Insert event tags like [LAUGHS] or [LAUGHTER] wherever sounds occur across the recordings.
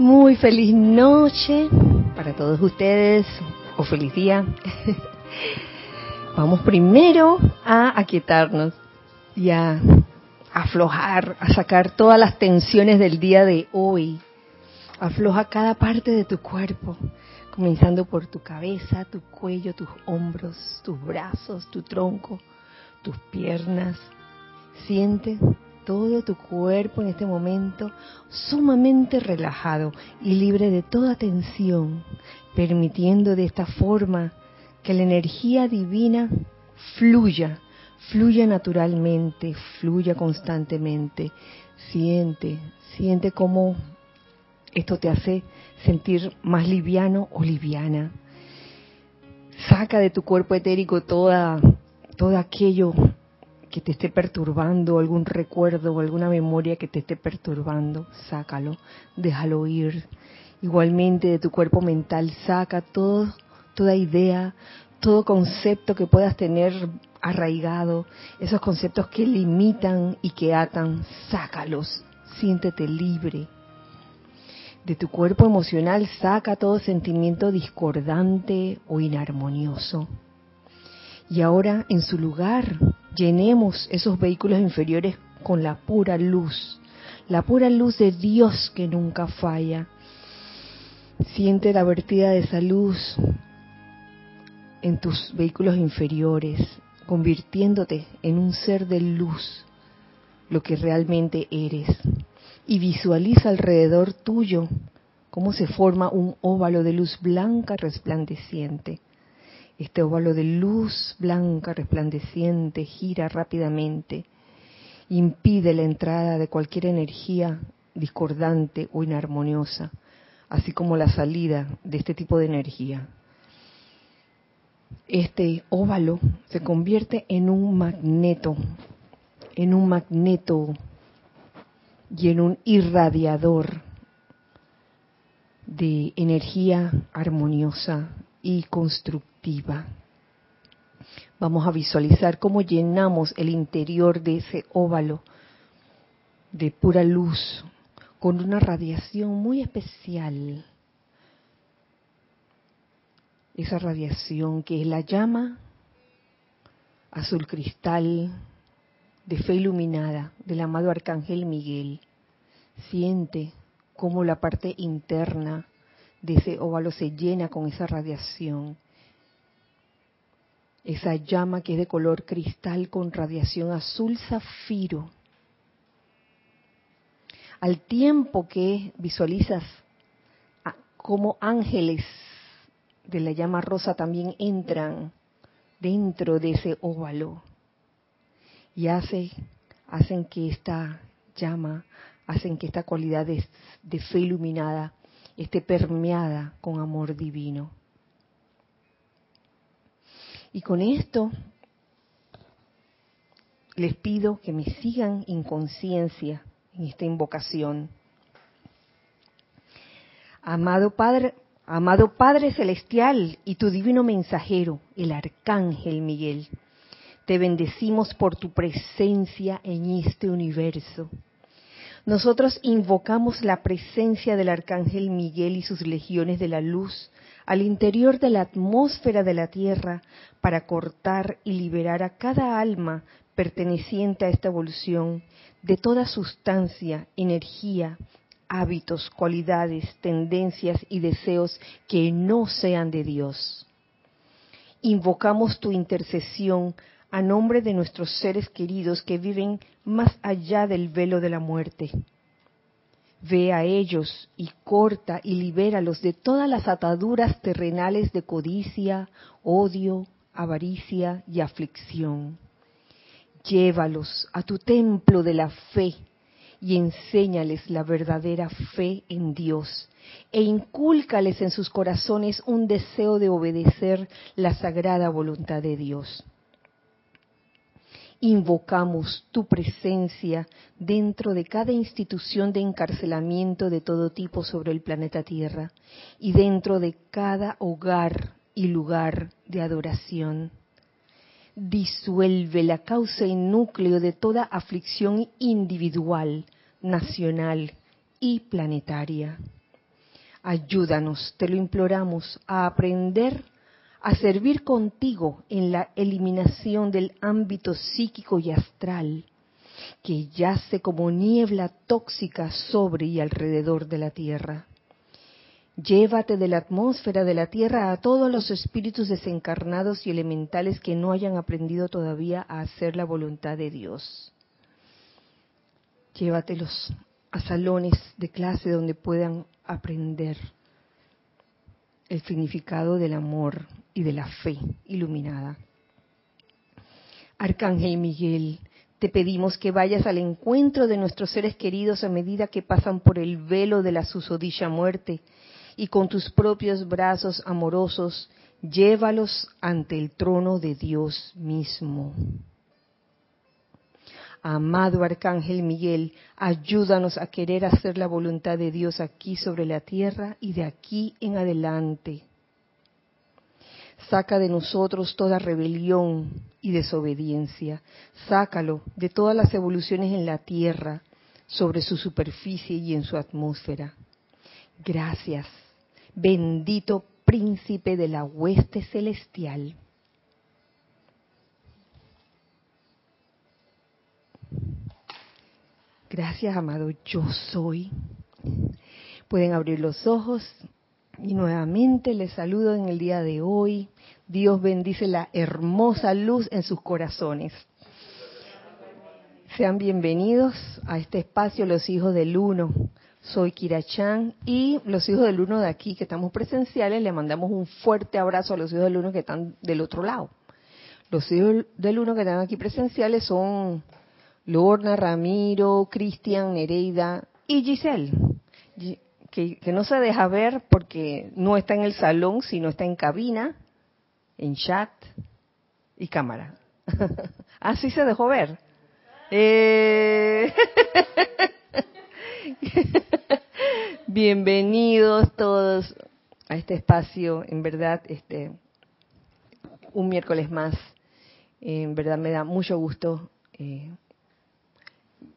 Muy feliz noche para todos ustedes o feliz día. [LAUGHS] Vamos primero a aquietarnos y a aflojar, a sacar todas las tensiones del día de hoy. Afloja cada parte de tu cuerpo, comenzando por tu cabeza, tu cuello, tus hombros, tus brazos, tu tronco, tus piernas. Siente todo tu cuerpo en este momento sumamente relajado y libre de toda tensión, permitiendo de esta forma que la energía divina fluya, fluya naturalmente, fluya constantemente. Siente, siente cómo esto te hace sentir más liviano o liviana. Saca de tu cuerpo etérico toda, todo aquello que te esté perturbando, algún recuerdo o alguna memoria que te esté perturbando, sácalo, déjalo ir. Igualmente de tu cuerpo mental saca todo, toda idea, todo concepto que puedas tener arraigado, esos conceptos que limitan y que atan, sácalos, siéntete libre. De tu cuerpo emocional saca todo sentimiento discordante o inarmonioso. Y ahora en su lugar llenemos esos vehículos inferiores con la pura luz, la pura luz de Dios que nunca falla. Siente la vertida de esa luz en tus vehículos inferiores, convirtiéndote en un ser de luz, lo que realmente eres. Y visualiza alrededor tuyo cómo se forma un óvalo de luz blanca resplandeciente este óvalo de luz blanca resplandeciente gira rápidamente, impide la entrada de cualquier energía discordante o inarmoniosa, así como la salida de este tipo de energía. Este óvalo se convierte en un magneto, en un magneto y en un irradiador de energía armoniosa y constructiva Vamos a visualizar cómo llenamos el interior de ese óvalo de pura luz con una radiación muy especial. Esa radiación que es la llama azul cristal de fe iluminada del amado arcángel Miguel. Siente cómo la parte interna de ese óvalo se llena con esa radiación esa llama que es de color cristal con radiación azul zafiro. Al tiempo que visualizas como ángeles de la llama rosa también entran dentro de ese óvalo y hace, hacen que esta llama, hacen que esta cualidad de, de fe iluminada esté permeada con amor divino. Y con esto les pido que me sigan en conciencia en esta invocación. Amado Padre, amado Padre celestial y tu divino mensajero, el arcángel Miguel, te bendecimos por tu presencia en este universo. Nosotros invocamos la presencia del arcángel Miguel y sus legiones de la luz al interior de la atmósfera de la Tierra para cortar y liberar a cada alma perteneciente a esta evolución de toda sustancia, energía, hábitos, cualidades, tendencias y deseos que no sean de Dios. Invocamos tu intercesión a nombre de nuestros seres queridos que viven más allá del velo de la muerte Ve a ellos y corta y libéralos de todas las ataduras terrenales de codicia, odio, avaricia y aflicción. Llévalos a tu templo de la fe y enséñales la verdadera fe en Dios e incúlcales en sus corazones un deseo de obedecer la sagrada voluntad de Dios invocamos tu presencia dentro de cada institución de encarcelamiento de todo tipo sobre el planeta Tierra y dentro de cada hogar y lugar de adoración. Disuelve la causa y núcleo de toda aflicción individual, nacional y planetaria. Ayúdanos, te lo imploramos, a aprender a servir contigo en la eliminación del ámbito psíquico y astral que yace como niebla tóxica sobre y alrededor de la Tierra. Llévate de la atmósfera de la Tierra a todos los espíritus desencarnados y elementales que no hayan aprendido todavía a hacer la voluntad de Dios. Llévatelos a salones de clase donde puedan aprender el significado del amor y de la fe iluminada. Arcángel Miguel, te pedimos que vayas al encuentro de nuestros seres queridos a medida que pasan por el velo de la susodicha muerte y con tus propios brazos amorosos llévalos ante el trono de Dios mismo. Amado Arcángel Miguel, ayúdanos a querer hacer la voluntad de Dios aquí sobre la tierra y de aquí en adelante. Saca de nosotros toda rebelión y desobediencia. Sácalo de todas las evoluciones en la tierra, sobre su superficie y en su atmósfera. Gracias, bendito príncipe de la hueste celestial. Gracias, amado, yo soy. Pueden abrir los ojos y nuevamente les saludo en el día de hoy. Dios bendice la hermosa luz en sus corazones. Sean bienvenidos a este espacio Los Hijos del Uno. Soy Kira Chan y los Hijos del Uno de aquí que estamos presenciales le mandamos un fuerte abrazo a los Hijos del Uno que están del otro lado. Los Hijos del Uno que están aquí presenciales son Lorna, Ramiro, Cristian, Nereida y Giselle, que, no se deja ver porque no está en el salón, sino está en cabina, en chat y cámara. [LAUGHS] Así se dejó ver. Eh, [LAUGHS] bienvenidos todos a este espacio, en verdad, este un miércoles más. En verdad me da mucho gusto eh,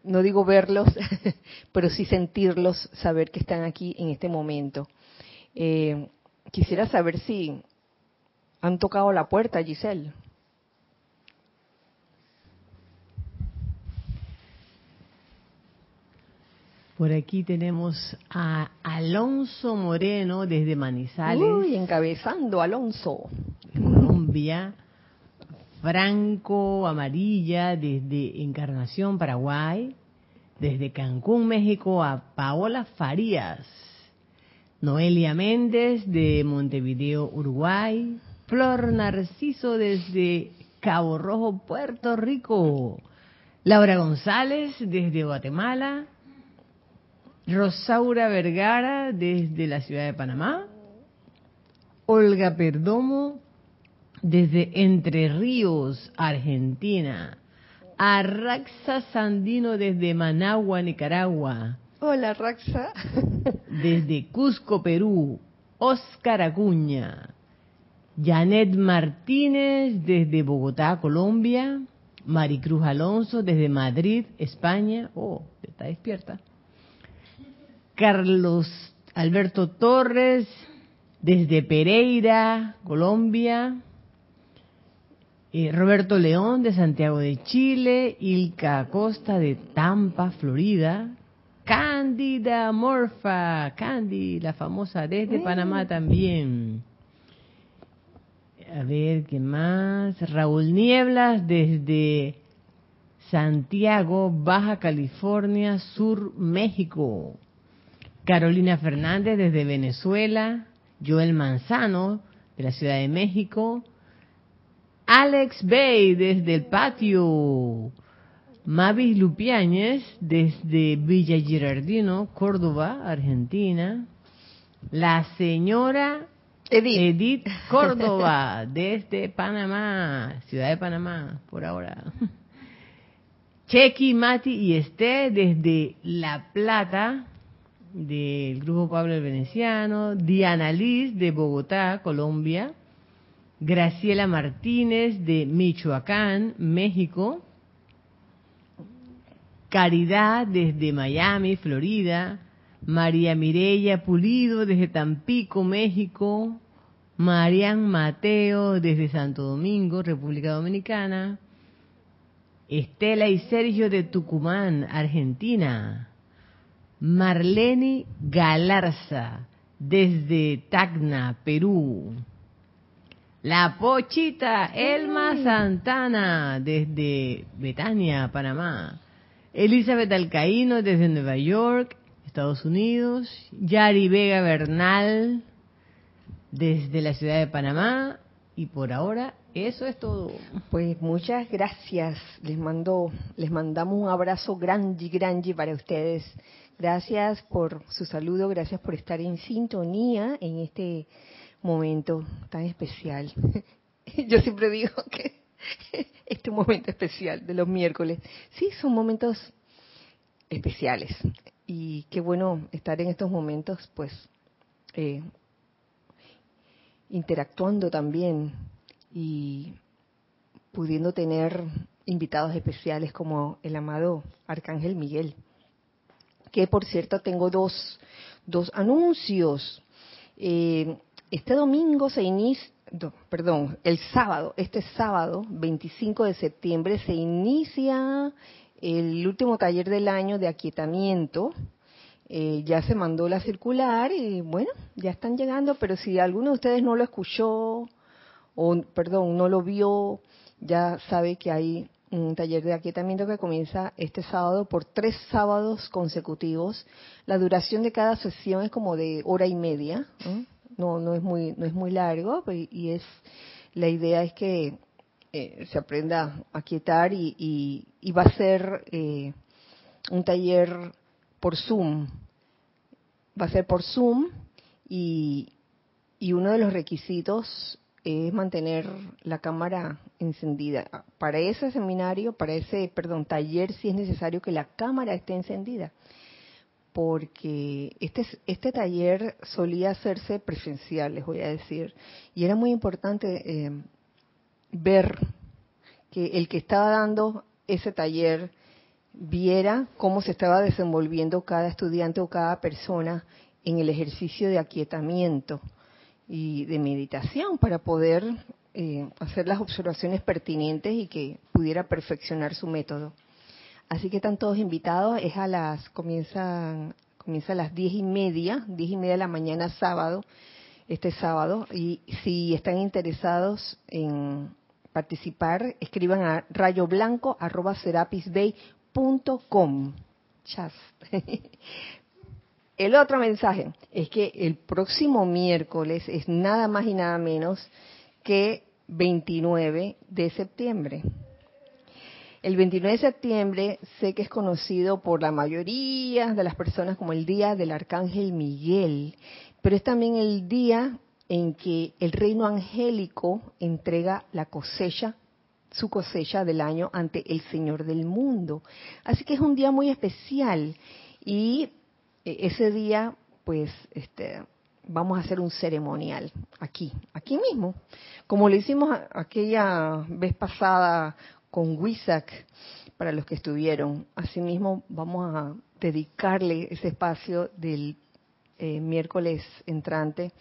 no digo verlos, [LAUGHS] pero sí sentirlos, saber que están aquí en este momento. Eh, quisiera saber si han tocado la puerta, Giselle. Por aquí tenemos a Alonso Moreno desde Manizales. Uy, encabezando Alonso. Colombia. Franco Amarilla desde Encarnación, Paraguay, desde Cancún, México a Paola Farías, Noelia Méndez de Montevideo, Uruguay, Flor Narciso desde Cabo Rojo, Puerto Rico, Laura González desde Guatemala, Rosaura Vergara desde la ciudad de Panamá, Olga Perdomo desde Entre Ríos, Argentina. A Raxa Sandino desde Managua, Nicaragua. Hola, Raxa. [LAUGHS] desde Cusco, Perú. Oscar Acuña. Janet Martínez desde Bogotá, Colombia. Maricruz Alonso desde Madrid, España. Oh, está despierta. Carlos Alberto Torres desde Pereira, Colombia. Eh, Roberto León de Santiago de Chile, Ilka Acosta de Tampa, Florida, Cándida Morfa, Candy, la famosa desde Panamá también. A ver, ¿qué más? Raúl Nieblas desde Santiago, Baja California, Sur, México. Carolina Fernández desde Venezuela. Joel Manzano de la Ciudad de México. Alex Bay desde el patio. Mavis Lupiáñez desde Villa Girardino, Córdoba, Argentina. La señora Edith, Córdoba [LAUGHS] desde Panamá, ciudad de Panamá, por ahora. Chequi, Mati y Esté desde La Plata, del Grupo Pablo el Veneciano. Diana Liz de Bogotá, Colombia. Graciela Martínez de Michoacán, México. Caridad desde Miami, Florida. María Mireya Pulido desde Tampico, México, Marian Mateo desde Santo Domingo, República Dominicana, Estela y Sergio de Tucumán, Argentina, Marlene Galarza desde Tacna, Perú, la Pochita Elma Santana desde Betania, Panamá, Elizabeth Alcaíno desde Nueva York, Estados Unidos, Yari Vega Bernal desde la ciudad de Panamá y por ahora eso es todo. Pues muchas gracias. Les mando, les mandamos un abrazo grande, grande para ustedes. Gracias por su saludo, gracias por estar en sintonía en este momento tan especial. [LAUGHS] Yo siempre digo que [LAUGHS] este momento especial de los miércoles, sí, son momentos especiales. Y qué bueno estar en estos momentos, pues, eh, interactuando también y pudiendo tener invitados especiales como el amado Arcángel Miguel. Que por cierto tengo dos, dos anuncios. Eh, este domingo se inicia, perdón, el sábado, este sábado 25 de septiembre se inicia el último taller del año de aquietamiento eh, ya se mandó la circular y bueno, ya están llegando, pero si alguno de ustedes no lo escuchó o, perdón, no lo vio, ya sabe que hay un taller de aquietamiento que comienza este sábado por tres sábados consecutivos. La duración de cada sesión es como de hora y media, no, no, es muy, no es muy largo pues, y es la idea es que eh, se aprenda a quietar y, y, va a ser eh, un taller por Zoom va a ser por Zoom y, uno de los requisitos es mantener la cámara encendida. Para ese seminario, para ese, perdón, taller, sí es necesario que la cámara esté encendida, porque este, este taller solía hacerse presencial, les voy a decir, y era muy importante eh, ver que el que estaba dando ese taller viera cómo se estaba desenvolviendo cada estudiante o cada persona en el ejercicio de aquietamiento y de meditación para poder eh, hacer las observaciones pertinentes y que pudiera perfeccionar su método. Así que están todos invitados, es a las, comienzan, comienza a las diez y media, diez y media de la mañana sábado, este sábado, y si están interesados en participar, escriban a rayoblanco.com com. [LAUGHS] El otro mensaje es que el próximo miércoles es nada más y nada menos que 29 de septiembre. El 29 de septiembre sé que es conocido por la mayoría de las personas como el Día del Arcángel Miguel, pero es también el día en que el reino angélico entrega la cosecha su cosecha del año ante el Señor del mundo. Así que es un día muy especial y eh, ese día, pues, este, vamos a hacer un ceremonial aquí, aquí mismo, como lo hicimos aquella vez pasada con Wisak para los que estuvieron. Asimismo, vamos a dedicarle ese espacio del eh, miércoles entrante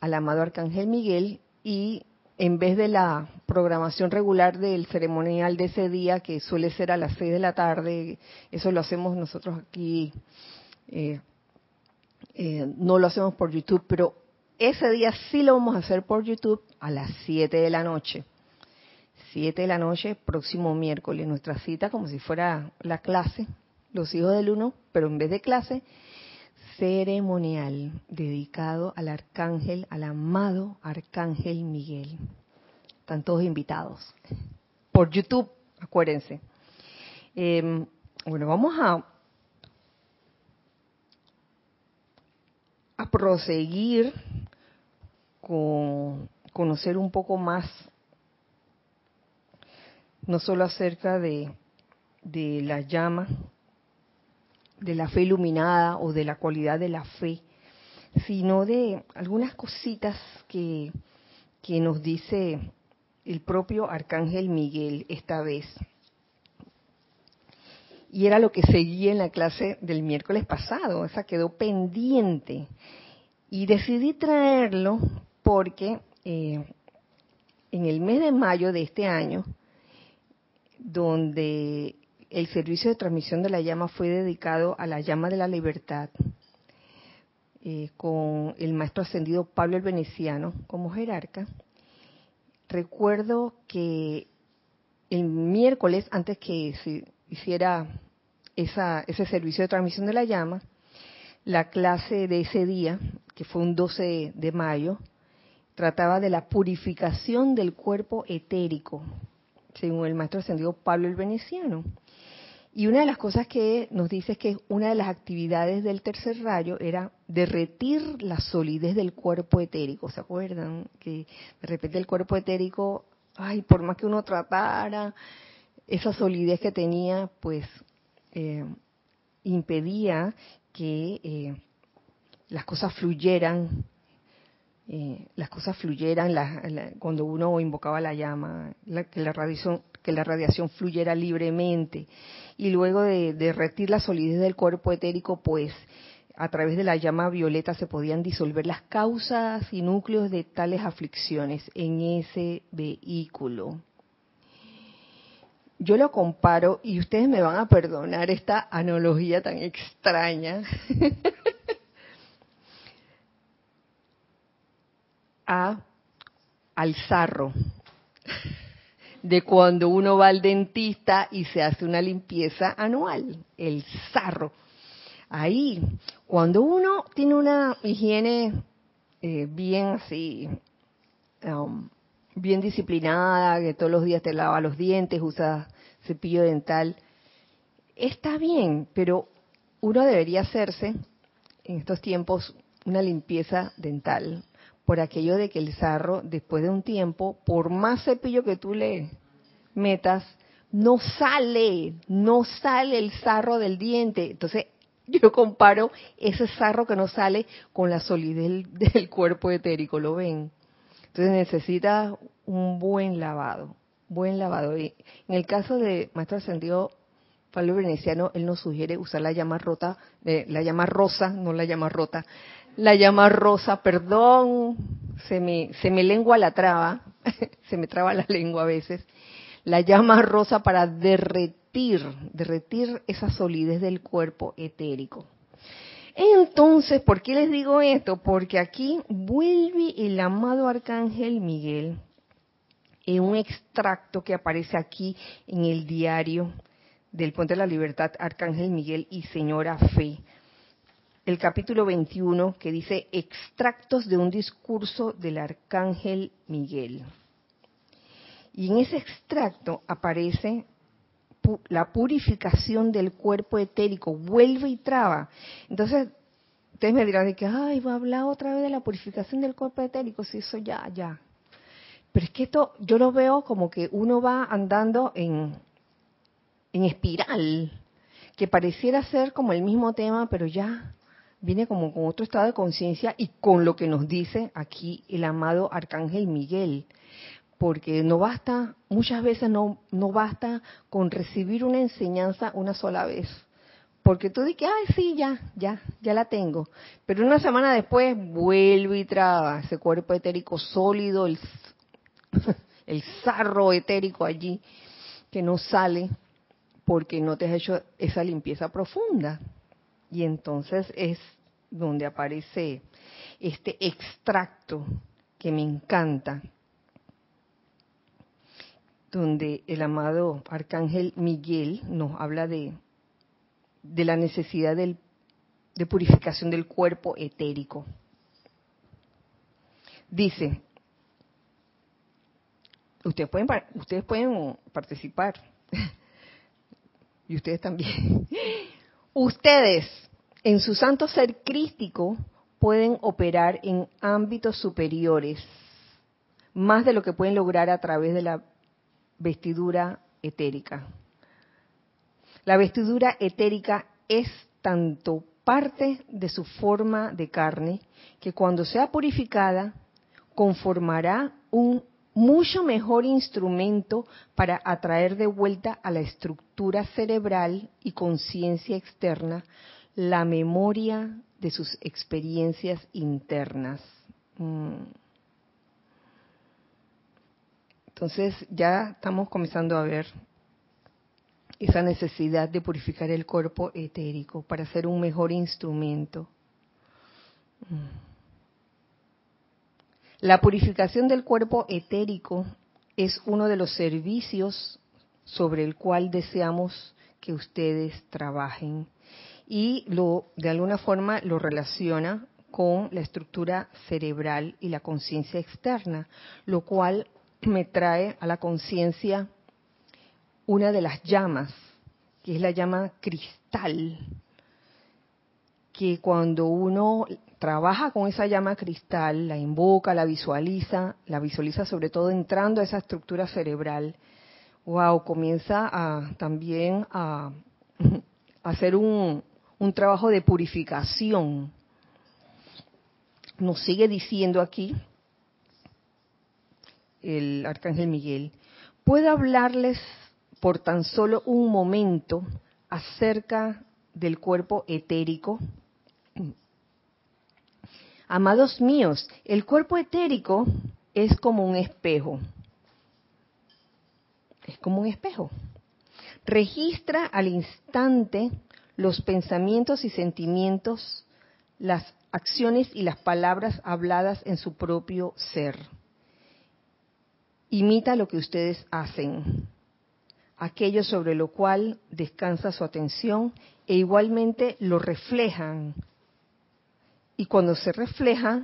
al amado Arcángel Miguel y en vez de la programación regular del ceremonial de ese día, que suele ser a las 6 de la tarde, eso lo hacemos nosotros aquí, eh, eh, no lo hacemos por YouTube, pero ese día sí lo vamos a hacer por YouTube a las 7 de la noche. 7 de la noche, próximo miércoles, nuestra cita como si fuera la clase, los hijos del uno, pero en vez de clase, ceremonial dedicado al arcángel, al amado arcángel Miguel. Están todos invitados. Por YouTube, acuérdense. Em, bueno, vamos a proseguir con conocer un poco más, no solo acerca de, la llama, de la fe iluminada o de la cualidad de la fe, sino de algunas cositas que, que nos dice el propio Arcángel Miguel esta vez. y era lo que seguía en la clase del miércoles pasado, esa quedó pendiente. Y decidí traerlo porque eh, en el mes de mayo de este año, donde el servicio de transmisión de la llama fue dedicado a la llama de la libertad, eh, con el maestro ascendido Pablo el Veneciano como jerarca, recuerdo que el miércoles, antes que se hiciera ese servicio de transmisión de la llama, la clase de ese día, que fue un 12 de mayo, trataba de la purificación del cuerpo etérico, según el maestro ascendido Pablo el Veneciano. Y una de las cosas que nos dice es que una de las actividades del tercer rayo era derretir la solidez del cuerpo etérico. ¿Se acuerdan? Que de repente el cuerpo etérico, ay, por más que uno tratara, esa solidez que tenía, pues eh, impedía que eh, las cosas fluyeran, eh, las cosas fluyeran cuando uno invocaba la llama, que la radiación que la radiación fluyera libremente. Y luego de derretir la solidez del cuerpo etérico, pues a través de la llama violeta se podían disolver las causas y núcleos de tales aflicciones en ese vehículo. Yo lo comparo, y ustedes me van a perdonar esta analogía tan extraña, [LAUGHS] al zarro, de cuando uno va al dentista y se hace una limpieza anual, el zarro. Ahí, cuando uno tiene una higiene eh, bien así, um, bien disciplinada, que todos los días te lava los dientes, usa cepillo dental, está bien, pero uno debería hacerse en estos tiempos una limpieza dental por aquello de que el sarro, después de un tiempo, por más cepillo que tú le metas, no sale, no sale el sarro del diente. Entonces, yo comparo ese sarro que no sale con la solidez del, cuerpo etérico, ¿lo ven? Entonces necesita un buen lavado, buen lavado. Y en el caso de Maestro Ascendido Pablo Veneciano, él nos sugiere usar la llama rota, eh, la llama rosa, no la llama rota, la llama rosa, perdón, se me, se me lengua la traba, [LAUGHS] se me traba la lengua a veces, la llama rosa para derretir, derretir esa solidez del cuerpo etérico. Entonces, ¿por qué les digo esto? Porque aquí vuelve el amado arcángel Miguel en un extracto que aparece aquí en el diario del Puente de la Libertad, Arcángel Miguel y Señora Fe. El capítulo 21 que dice extractos de un discurso del Arcángel Miguel. Y en ese extracto aparece la purificación del cuerpo etérico, vuelve y traba. Entonces, ustedes me dirán de que, ay, va a hablar otra vez de la purificación del cuerpo etérico, si eso ya, ya. Pero es que esto, yo lo veo como que uno va andando en, en espiral, que pareciera ser como el mismo tema, pero ya viene como con otro estado de conciencia y con lo que nos dice aquí el amado Arcángel Miguel porque no basta, muchas veces no, no basta con recibir una enseñanza una sola vez. Porque tú dices, ay, sí, ya, ya, ya la tengo. Pero una semana después vuelve y traba ese cuerpo etérico sólido, el, [LAUGHS] el sarro etérico allí, que no sale porque no te has hecho esa limpieza profunda. Y entonces es donde aparece este extracto que me encanta, donde el amado arcángel Miguel nos habla de, de la necesidad de purificación del cuerpo etérico. Dice, ustedes pueden, ustedes pueden participar, [LAUGHS] y ustedes también. Ustedes, en su santo ser crístico, pueden operar en ámbitos superiores, más de lo que pueden lograr a través de la vestidura etérica. La vestidura etérica es tanto parte de su forma de carne que cuando sea purificada conformará un mucho mejor instrumento para atraer de vuelta a la estructura cerebral y conciencia externa la memoria de sus experiencias internas. Mm. Entonces ya estamos comenzando a ver esa necesidad de purificar el cuerpo etérico para ser un mejor instrumento. La purificación del cuerpo etérico es uno de los servicios sobre el cual deseamos que ustedes trabajen y lo de alguna forma lo relaciona con la estructura cerebral y la conciencia externa, lo cual me trae a la conciencia una de las llamas, que es la llama cristal, que cuando uno trabaja con esa llama cristal, la invoca, la visualiza, la visualiza sobre todo entrando a esa estructura cerebral, wow, comienza a, también [LAUGHS] a, hacer un, un trabajo de purificación. Nos sigue diciendo aquí el arcángel Miguel, puedo hablarles por tan solo un momento acerca del cuerpo etérico. Amados míos, el cuerpo etérico es como un espejo. Es como un espejo. Registra al instante los pensamientos y sentimientos, las acciones y las palabras habladas en su propio ser imita lo que ustedes hacen, aquello sobre lo cual descansa su atención e igualmente lo reflejan. Y cuando se refleja,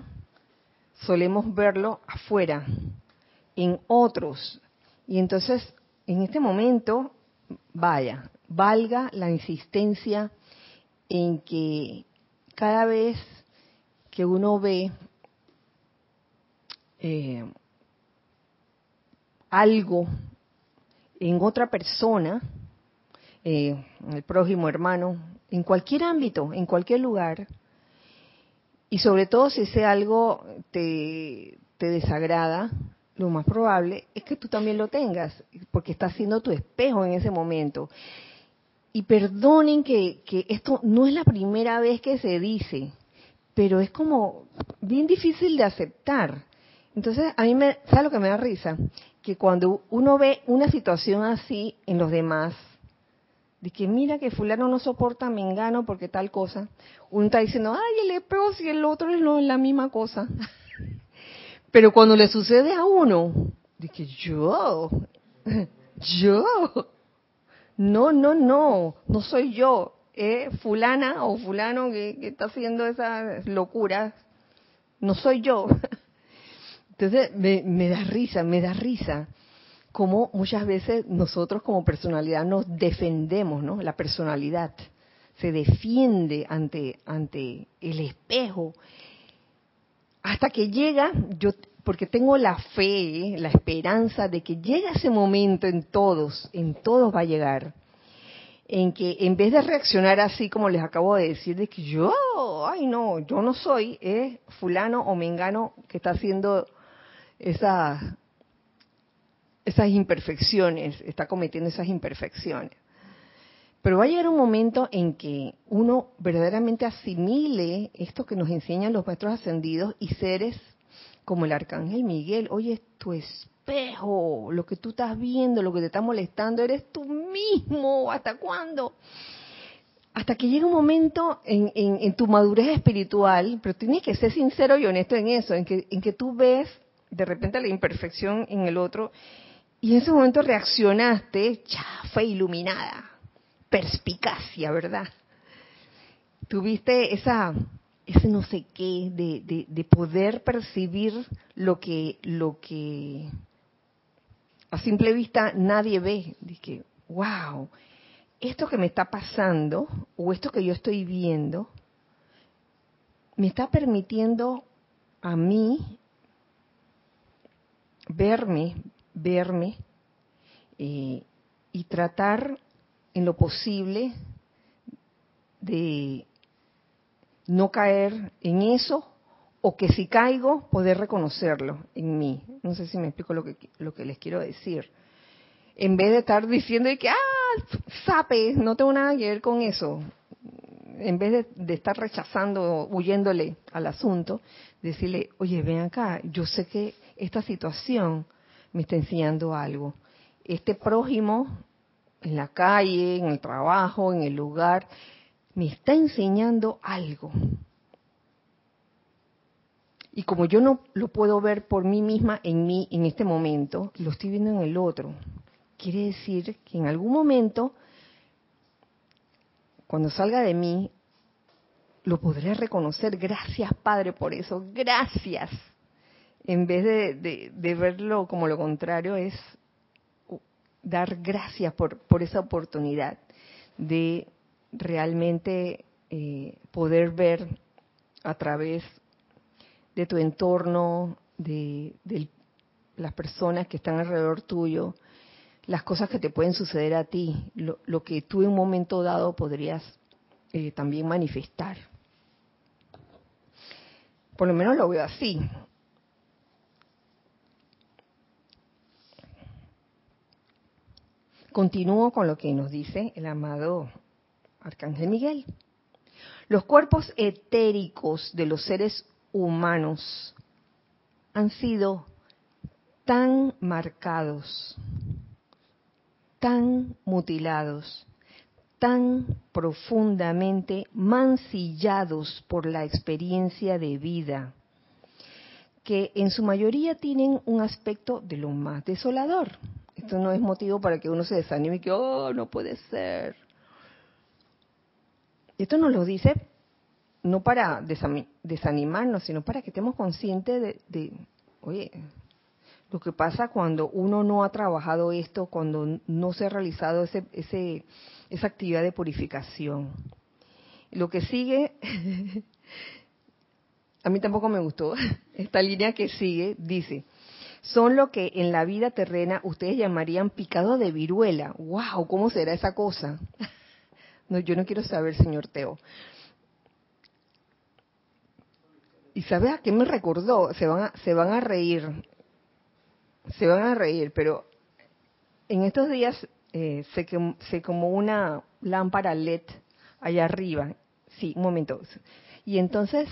solemos verlo afuera, en otros. Y entonces, en este momento, vaya, valga la insistencia en que cada vez que uno ve eh, algo en otra persona, eh, el prójimo hermano, en cualquier ámbito, en cualquier lugar, y sobre todo si ese algo te, te desagrada, lo más probable es que tú también lo tengas, porque está siendo tu espejo en ese momento. Y perdonen que, que esto no es la primera vez que se dice, pero es como bien difícil de aceptar. Entonces, a mí me, ¿sabes lo que me da risa? que cuando uno ve una situación así en los demás, de que mira que fulano no soporta Mengano porque tal cosa, uno está diciendo, ay, el espejo si el otro es la misma cosa. [LAUGHS] Pero cuando le sucede a uno, de que yo, yo, no, no, no, no soy yo, es fulana o fulano que, que está haciendo esas locuras, no soy yo. [LAUGHS] Entonces me, da risa, me da risa como muchas veces nosotros como personalidad nos defendemos, ¿no? La personalidad se defiende ante ante el espejo hasta que llega yo porque tengo la fe, la esperanza de que llega ese momento en todos, en todos va a llegar en que en vez de reaccionar así como les acabo de decir, de que yo, ay no, yo no soy, es fulano o mengano que está haciendo esas, esas imperfecciones, está cometiendo esas imperfecciones. Pero va a llegar un momento en que uno verdaderamente asimile esto que nos enseñan los maestros ascendidos y seres como el arcángel Miguel. Oye, es tu espejo, lo que tú estás viendo, lo que te está molestando, eres tú mismo. ¿Hasta cuándo? Hasta que llega un momento en, en tu madurez espiritual, pero tienes que ser sincero y honesto en eso, en que, en que tú ves de repente la imperfección en el otro, y en ese momento reaccionaste, chafa iluminada, perspicacia, ¿verdad? Tuviste esa, ese no sé qué de, de, poder percibir lo que, lo que a simple vista nadie ve. Dije, wow, esto que me está pasando o esto que yo estoy viendo me está permitiendo a mí verme, verme eh, y tratar en lo posible de no caer en eso o que si caigo, poder reconocerlo en mí. No sé si me explico lo que, lo que les quiero decir. En vez de estar diciendo que, ah, sape, no tengo nada que ver con eso. En vez de, de estar rechazando, huyéndole al asunto, decirle, oye, ven acá, yo sé que esta situación me está enseñando algo. Este prójimo en la calle, en el trabajo, en el lugar, me está enseñando algo. Y como yo no lo puedo ver por mí misma en mí en este momento, lo estoy viendo en el otro. Quiere decir que en algún momento, cuando salga de mí, lo podré reconocer. Gracias, Padre, por eso. Gracias. En vez de, verlo como lo contrario, es dar gracias por, por esa oportunidad de realmente eh, poder ver a través de tu entorno, de, las personas que están alrededor tuyo, las cosas que te pueden suceder a ti, lo, que tú en un momento dado podrías eh, también manifestar. Por lo menos lo veo así. Continúo con lo que nos dice el amado Arcángel Miguel. Los cuerpos etéricos de los seres humanos han sido tan marcados, tan mutilados, tan profundamente mancillados por la experiencia de vida, que en su mayoría tienen un aspecto de lo más desolador. Esto no es motivo para que uno se desanime y que, oh, no puede ser. Esto nos lo dice no para desanimarnos, sino para que estemos conscientes de, oye, lo que pasa cuando uno no ha trabajado esto, cuando no se ha realizado ese, ese, esa actividad de purificación. Lo que sigue, [LAUGHS] a mí tampoco me gustó, [LAUGHS] esta línea que sigue dice, son lo que en la vida terrena ustedes llamarían picado de viruela. ¡Wow! ¿Cómo será esa cosa? No, yo no quiero saber, señor Teo. ¿Y sabes a qué me recordó? Se van a, se van a reír. Se van a reír, pero en estos días eh, se, se como una lámpara LED allá arriba. Sí, un momento. Y entonces,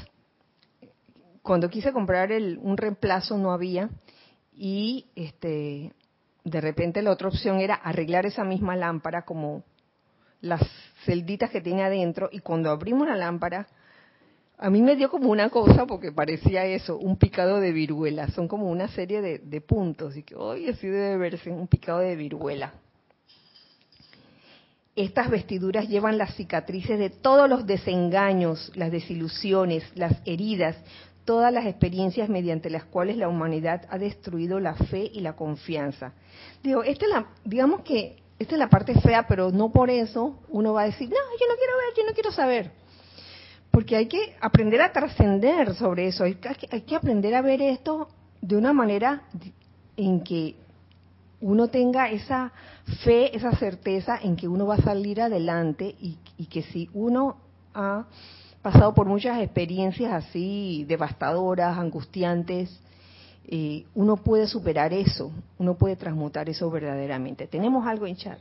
cuando quise comprar el, un reemplazo no había y este de repente la otra opción era arreglar esa misma lámpara como las celditas que tiene adentro y cuando abrimos la lámpara a mí me dio como una cosa porque parecía eso, un picado de viruela, son como una serie de, puntos y que hoy así debe verse un picado de viruela. Estas vestiduras llevan las cicatrices de todos los desengaños, las desilusiones, las heridas, todas las experiencias mediante las cuales la humanidad ha destruido la fe y la confianza. Digo, esta es la, digamos que esta es la parte fea, pero no por eso uno va a decir, no, yo no quiero ver, yo no quiero saber. Porque hay que aprender a trascender sobre eso, hay que, hay que aprender a ver esto de una manera en que uno tenga esa fe, esa certeza en que uno va a salir adelante y, que si uno ha pasado por muchas experiencias así devastadoras, angustiantes, eh, uno puede superar eso, uno puede transmutar eso verdaderamente. ¿Tenemos algo en chat?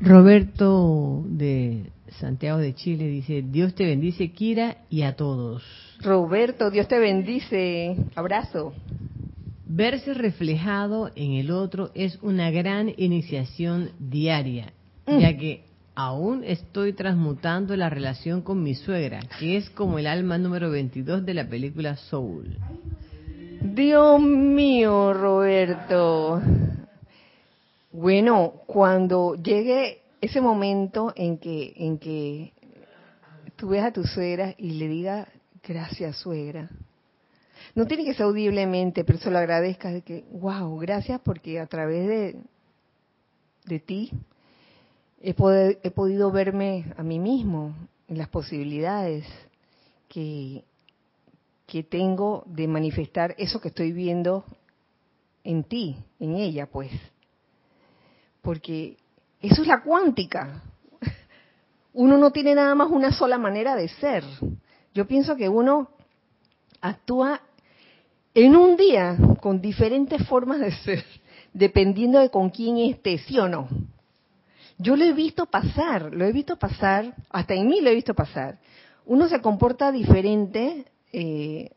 Roberto de Santiago de Chile dice, Dios te bendice, Kira, y a todos. Roberto, Dios te bendice. Abrazo. Verse reflejado en el otro es una gran iniciación diaria, ya mm. que aún estoy transmutando la relación con mi suegra, que es como el alma número 22 de la película Soul. Dios mío, Roberto. Bueno, cuando llegue ese momento en que en que tú ves a tu suegra y le digas gracias suegra. No tiene que ser audiblemente, pero se lo agradezcas de que, wow, gracias porque a través de, de ti he, podido verme a mí mismo en las posibilidades que, que tengo de manifestar eso que estoy viendo en ti, en ella, pues. Porque eso es la cuántica. Uno no tiene nada más una sola manera de ser. Yo pienso que uno actúa en un día con diferentes formas de ser, dependiendo de con quién esté, sí o no. Yo lo he visto pasar, lo he visto pasar, hasta en mí lo he visto pasar. Uno se comporta diferente, eh,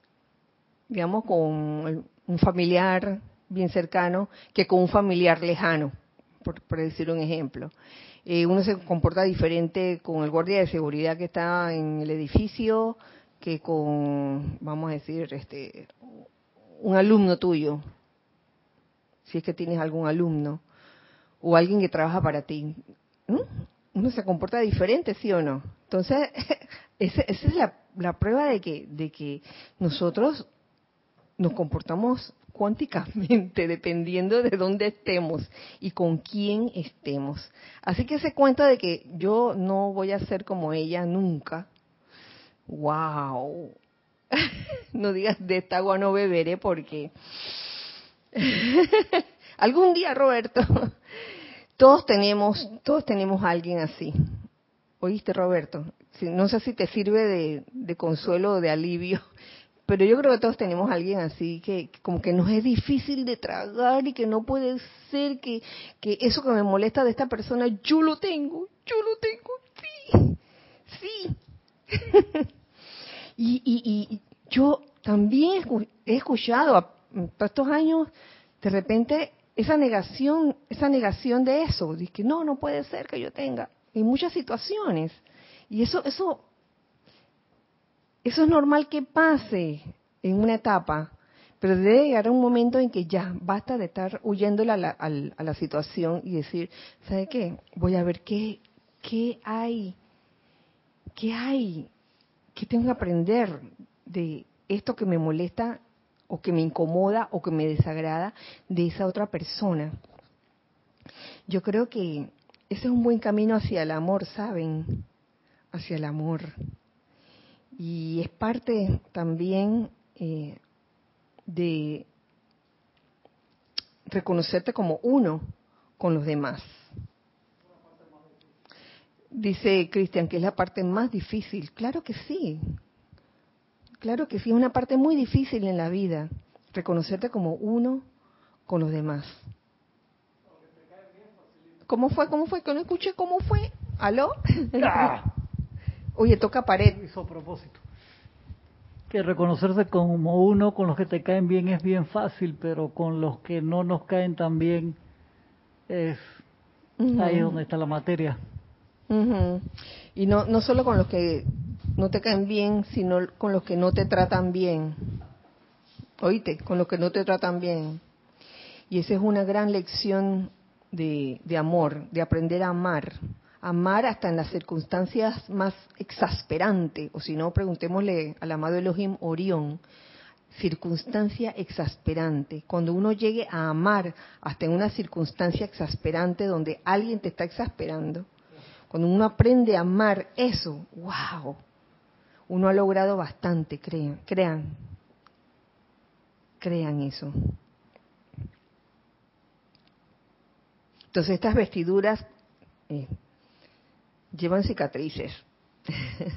digamos, con un familiar bien cercano que con un familiar lejano, por, decir un ejemplo. Eh, uno se comporta diferente con el guardia de seguridad que está en el edificio que con, vamos a decir, este, un alumno tuyo, si es que tienes algún alumno, o alguien que trabaja para ti. Uno se comporta diferente, ¿sí o no? Entonces, [LAUGHS] esa, es la, la, prueba de que, de que nosotros nos comportamos cuánticamente, [LAUGHS] dependiendo de dónde estemos y con quién estemos. Así que se cuenta de que yo no voy a ser como ella nunca, wow. [LAUGHS] no digas de esta agua no beberé porque algún día, Roberto, todos tenemos, todos tenemos a alguien así. ¿Oíste, Roberto? No sé si te sirve de, consuelo o de alivio, pero yo creo que todos tenemos a alguien así que, como que nos es difícil de tragar y que no puede ser que, que eso que me molesta de esta persona, yo lo tengo, yo lo tengo, sí, sí. [LAUGHS] y, y, yo también he escuchado todos estos años, de repente, esa negación, esa negación de eso, de que no, no puede ser que yo tenga, en muchas situaciones. Y eso, eso, eso es normal que pase en una etapa, pero debe llegar a un momento en que ya basta de estar huyéndole a la, a la situación y decir, ¿sabe qué? Voy a ver qué, qué hay, qué hay ¿qué tengo que aprender de esto que me molesta o que me incomoda o que me desagrada de esa otra persona? Yo creo que ese es un buen camino hacia el amor, ¿saben? Hacia el amor. Y es parte también eh, de reconocerte como uno con los demás. Dice Cristian que es la parte más difícil. Claro que sí. Claro que sí, es una parte muy difícil en la vida. Reconocerte como uno con los demás. ¿Cómo fue? ¿Cómo fue? Que no escuché cómo fue. ¿Aló? Ah. [LAUGHS] Oye, toca pared. Hizo propósito. Que reconocerse como uno con los que te caen bien es bien fácil, pero con los que no nos caen tan bien es ahí donde está la materia. Y no, no solo con los que no te caen bien, sino con los que no te tratan bien. Oíste, con los que no te tratan bien. Y esa es una gran lección de, de amor, de aprender a amar. Amar hasta en las circunstancias más exasperantes, o si no, preguntémosle al amado Elohim Orión, circunstancia exasperante. Cuando uno llegue a amar hasta en una circunstancia exasperante donde alguien te está exasperando, cuando uno aprende a amar eso, wow, uno ha logrado bastante, crean, crean, crean eso. Entonces estas vestiduras eh, llevan cicatrices, [LAUGHS]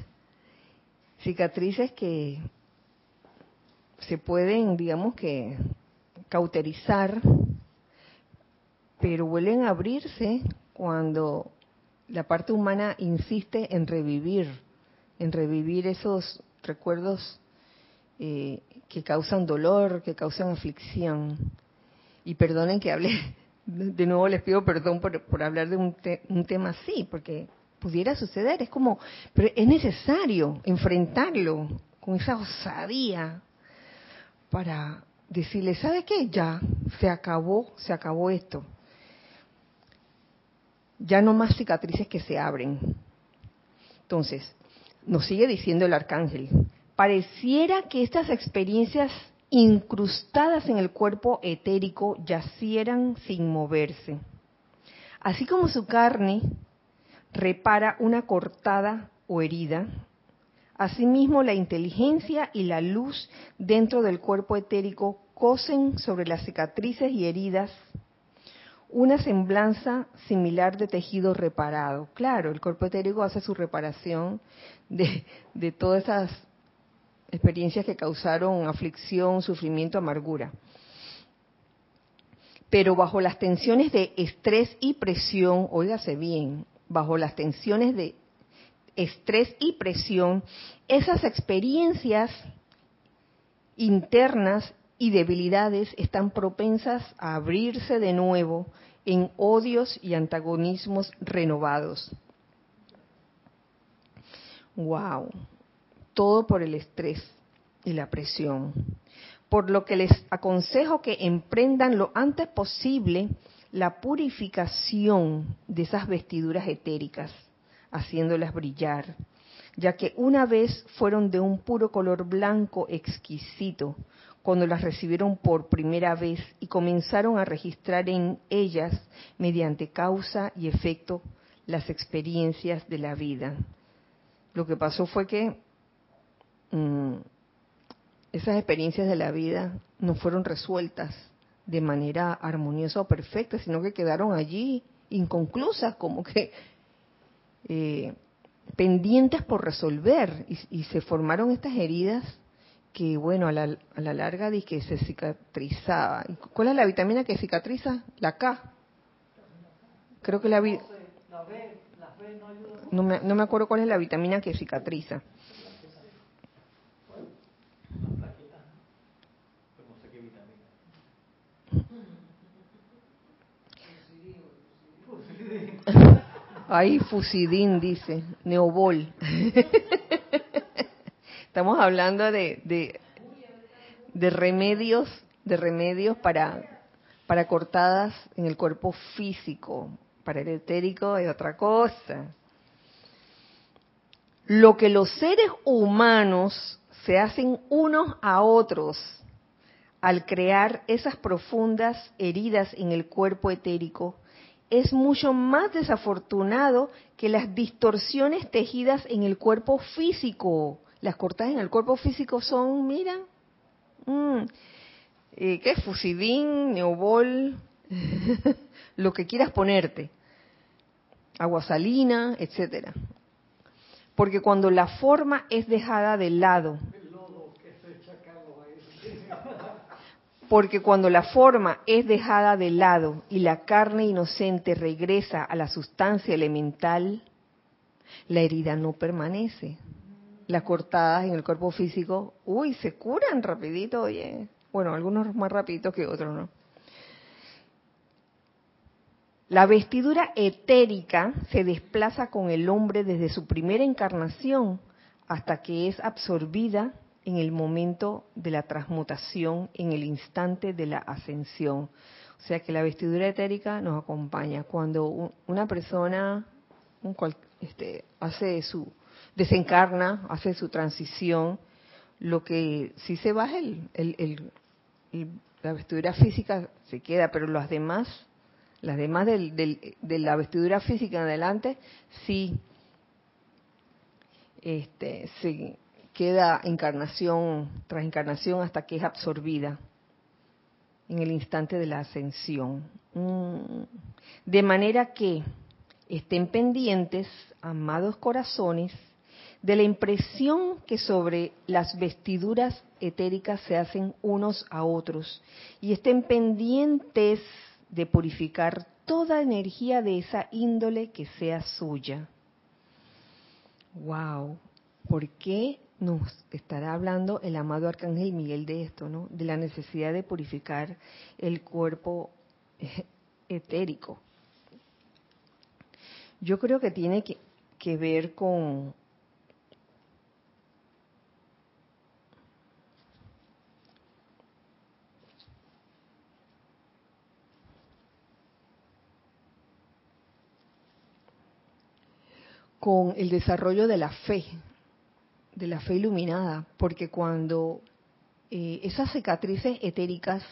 cicatrices que se pueden, digamos que, cauterizar, pero vuelven a abrirse cuando la parte humana insiste en revivir, en revivir esos recuerdos eh, que causan dolor, que causan aflicción. Y perdonen que hable, de nuevo les pido perdón por, hablar de un, un tema así, porque pudiera suceder, es como, pero es necesario enfrentarlo con esa osadía para decirle, ¿sabe qué? Ya, se acabó, se acabó esto ya no más cicatrices que se abren. Entonces, nos sigue diciendo el arcángel, pareciera que estas experiencias incrustadas en el cuerpo etérico yacieran sin moverse. Así como su carne repara una cortada o herida, asimismo la inteligencia y la luz dentro del cuerpo etérico cosen sobre las cicatrices y heridas una semblanza similar de tejido reparado. Claro, el cuerpo etérico hace su reparación de, todas esas experiencias que causaron aflicción, sufrimiento, amargura. Pero bajo las tensiones de estrés y presión, óigase bien, bajo las tensiones de estrés y presión, esas experiencias internas y debilidades están propensas a abrirse de nuevo en odios y antagonismos renovados. Wow. Todo por el estrés y la presión. Por lo que les aconsejo que emprendan lo antes posible la purificación de esas vestiduras etéricas, haciéndolas brillar, ya que una vez fueron de un puro color blanco exquisito, cuando las recibieron por primera vez y comenzaron a registrar en ellas, mediante causa y efecto, las experiencias de la vida. Lo que pasó fue que mm, esas experiencias de la vida no fueron resueltas de manera armoniosa o perfecta, sino que quedaron allí inconclusas, como que eh, pendientes por resolver y, y se formaron estas heridas que bueno, a la, a la larga di que se cicatrizaba. ¿Cuál es la vitamina que cicatriza? La K. Creo que la vi... No me, no me acuerdo cuál es la vitamina que cicatriza. Ay, fusidín, dice. Neobol. [LAUGHS] Estamos hablando de, de, remedios, de remedios para, para cortadas en el cuerpo físico. Para el etérico es otra cosa. Lo que los seres humanos se hacen unos a otros al crear esas profundas heridas en el cuerpo etérico es mucho más desafortunado que las distorsiones tejidas en el cuerpo físico las cortadas en el cuerpo físico son, mira, mm, eh, ¿qué? Fusidín, neobol, [LAUGHS] lo que quieras ponerte, agua salina, etcétera. Porque cuando la forma es dejada de lado, porque cuando la forma es dejada de lado y la carne inocente regresa a la sustancia elemental, la herida no permanece las cortadas en el cuerpo físico, uy, se curan rapidito, oye. Bueno, algunos más rapiditos que otros, ¿no? La vestidura etérica se desplaza con el hombre desde su primera encarnación hasta que es absorbida en el momento de la transmutación, en el instante de la ascensión. O sea que la vestidura etérica nos acompaña. Cuando una persona este, hace su, desencarna, hace su transición, lo que sí se baja, el, el, la vestidura física se queda, pero las demás, las demás del, de la vestidura física en adelante, sí este, se queda encarnación tras encarnación hasta que es absorbida en el instante de la ascensión. Mm. De manera que estén pendientes, amados corazones, de la impresión que sobre las vestiduras etéricas se hacen unos a otros y estén pendientes de purificar toda energía de esa índole que sea suya. Wow, ¿por qué nos estará hablando el amado arcángel Miguel de esto, no? De la necesidad de purificar el cuerpo etérico. Yo creo que tiene que, que ver con con el desarrollo de la fe, de la fe iluminada, porque cuando eh, esas cicatrices etéricas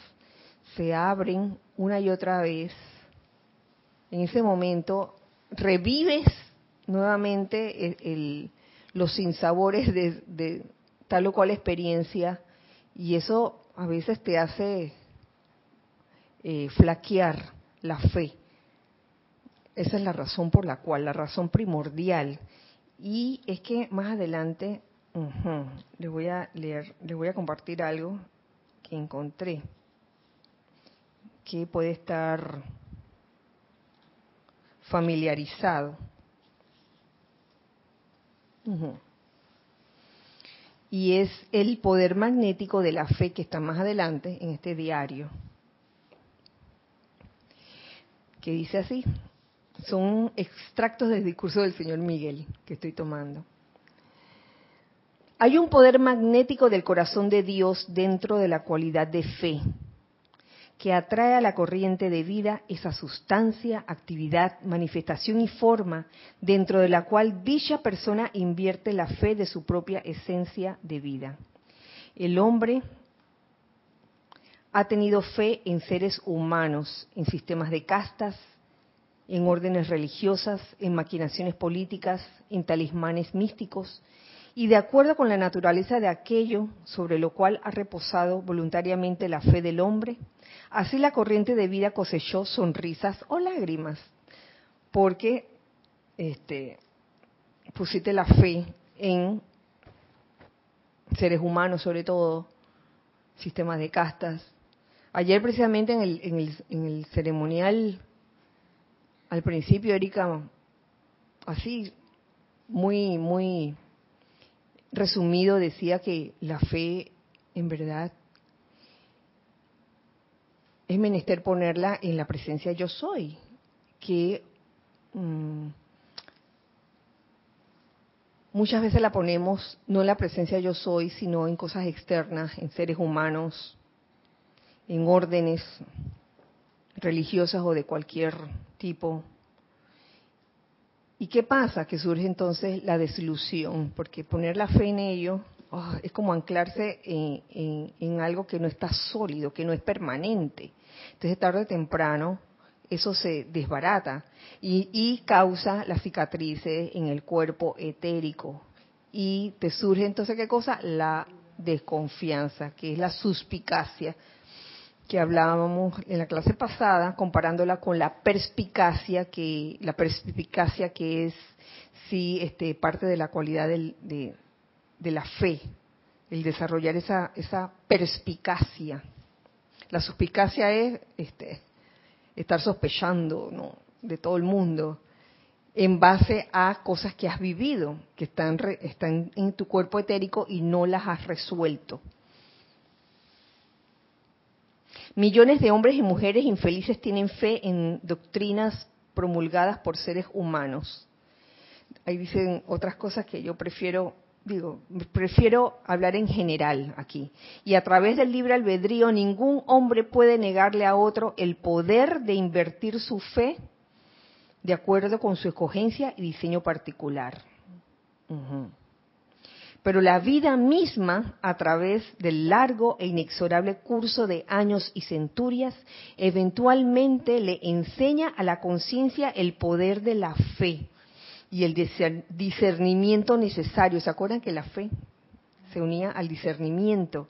se abren una y otra vez, en ese momento revives nuevamente el, los sinsabores de, de, tal o cual experiencia y eso a veces te hace eh, flaquear la fe. Esa es la razón por la cual, la razón primordial. Y es que más adelante Les voy a leer, les voy a compartir algo que encontré que puede estar familiarizado. Y es el poder magnético de la fe que está más adelante en este diario. Que dice así, son extractos del discurso del señor Miguel que estoy tomando. Hay un poder magnético del corazón de Dios dentro de la cualidad de fe, que atrae a la corriente de vida esa sustancia, actividad, manifestación y forma dentro de la cual dicha persona invierte la fe de su propia esencia de vida. El hombre ha tenido fe en seres humanos, en sistemas de castas, en órdenes religiosas, en maquinaciones políticas, en talismanes místicos, y de acuerdo con la naturaleza de aquello sobre lo cual ha reposado voluntariamente la fe del hombre, así la corriente de vida cosechó sonrisas o lágrimas, porque este, pusiste la fe en seres humanos sobre todo, sistemas de castas. Ayer precisamente en el, en el, en el ceremonial, al principio, Erika, así, muy, muy resumido decía que la fe en verdad es menester ponerla en la presencia yo soy, que mm, muchas veces la ponemos no en la presencia yo soy, sino en cosas externas, en seres humanos, en órdenes religiosas o de cualquier tipo, ¿Y qué pasa? Que surge entonces la desilusión, porque poner la fe en ello oh, es como anclarse en, algo que no está sólido, que no es permanente. Entonces, tarde o temprano, eso se desbarata y, y causa las cicatrices en el cuerpo etérico. Y te surge entonces, ¿qué cosa? La desconfianza, que es la suspicacia que hablábamos en la clase pasada, comparándola con la perspicacia que la perspicacia que es sí este parte de la cualidad del, de, la fe, el desarrollar esa esa perspicacia. La suspicacia es este estar sospechando, ¿no? de todo el mundo en base a cosas que has vivido, que están están en tu cuerpo etérico y no las has resuelto. Millones de hombres y mujeres infelices tienen fe en doctrinas promulgadas por seres humanos. Ahí dicen otras cosas que yo prefiero, digo, prefiero hablar en general aquí. Y a través del libre albedrío ningún hombre puede negarle a otro el poder de invertir su fe de acuerdo con su escogencia y diseño particular pero la vida misma, a través del largo e inexorable curso de años y centurias, eventualmente le enseña a la conciencia el poder de la fe y el discernimiento necesario. ¿Se acuerdan que la fe se unía al discernimiento?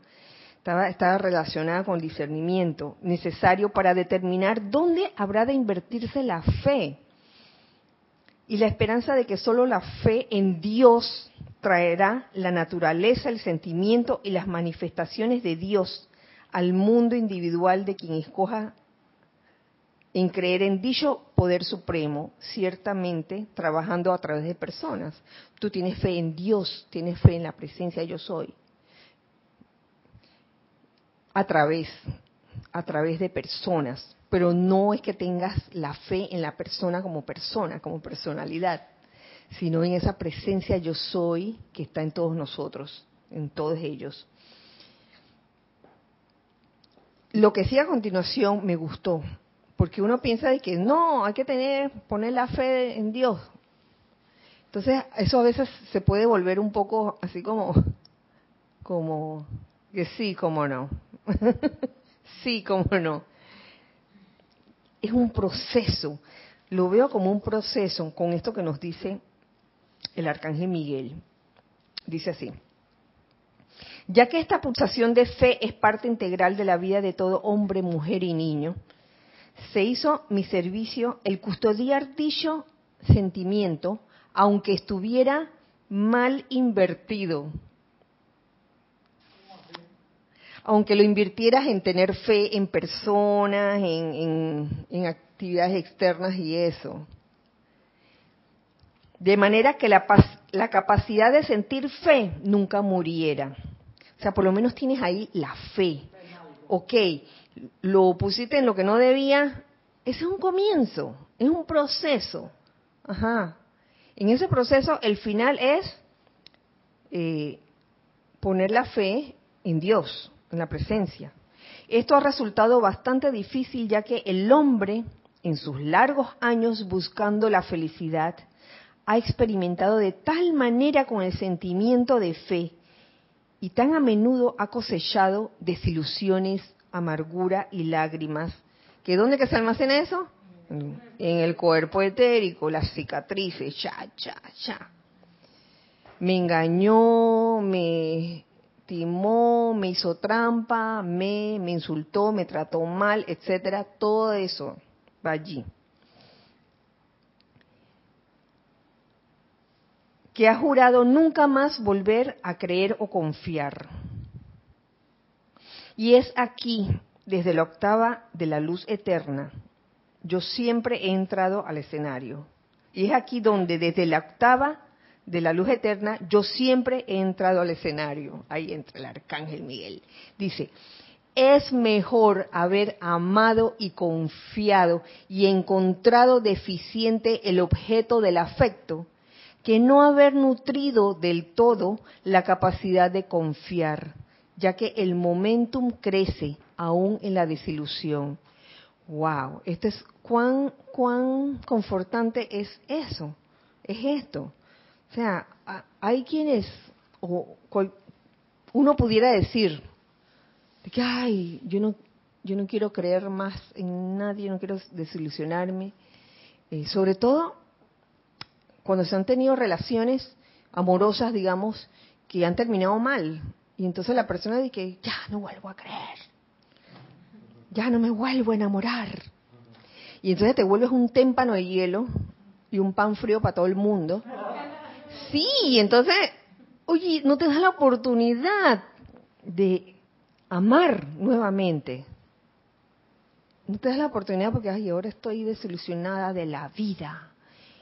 Estaba, relacionada con el discernimiento necesario para determinar dónde habrá de invertirse la fe y la esperanza de que solo la fe en Dios traerá la naturaleza, el sentimiento y las manifestaciones de Dios al mundo individual de quien escoja en creer en dicho poder supremo, ciertamente trabajando a través de personas. Tú tienes fe en Dios, tienes fe en la presencia yo soy. A través, a través de personas, pero no es que tengas la fe en la persona como persona, como personalidad sino en esa presencia yo soy que está en todos nosotros, en todos ellos. Lo que sí a continuación me gustó, porque uno piensa de que no, hay que tener, poner la fe en Dios. Entonces, eso a veces se puede volver un poco así como, como, que sí, como no. [LAUGHS] sí, como no. Es un proceso. Lo veo como un proceso con esto que nos dice el arcángel Miguel. Dice así. Ya que esta pulsación de fe es parte integral de la vida de todo hombre, mujer y niño, se hizo mi servicio el custodiar dicho sentimiento, aunque estuviera mal invertido. Aunque lo invirtieras en tener fe en personas, en, en actividades externas y eso. De manera que la, la capacidad de sentir fe nunca muriera. O sea, por lo menos tienes ahí la fe. Ok, lo pusiste en lo que no debía, ese es un comienzo, es un proceso. Ajá. En ese proceso, el final es eh, poner la fe en Dios, en la presencia. Esto ha resultado bastante difícil ya que el hombre, en sus largos años buscando la felicidad, ha experimentado de tal manera con el sentimiento de fe y tan a menudo ha cosechado desilusiones, amargura y lágrimas, que ¿dónde que se almacena eso? En el cuerpo etérico, las cicatrices, cha, cha, cha. Me engañó, me timó, me hizo trampa, me, me insultó, me trató mal, etcétera, todo eso va allí. Que ha jurado nunca más volver a creer o confiar. Y es aquí, desde la octava de la luz eterna, yo siempre he entrado al escenario. Y es aquí donde desde la octava de la luz eterna yo siempre he entrado al escenario. Ahí entra el arcángel Miguel. Dice, es mejor haber amado y confiado y encontrado deficiente el objeto del afecto que no haber nutrido del todo la capacidad de confiar, ya que el momentum crece aún en la desilusión. Wow, esto es cuán cuán confortante es eso, es esto. O sea, hay quienes o uno pudiera decir que ay, yo no yo no quiero creer más en nadie, no quiero desilusionarme. Eh, sobre todo cuando se han tenido relaciones amorosas, digamos, que han terminado mal. Y entonces la persona dice, ya no vuelvo a creer, ya no me vuelvo a enamorar. Y entonces te vuelves un témpano de hielo y un pan frío para todo el mundo. Sí, entonces, oye, no te das la oportunidad de amar nuevamente. No te das la oportunidad porque, ay, ahora estoy desilusionada de la vida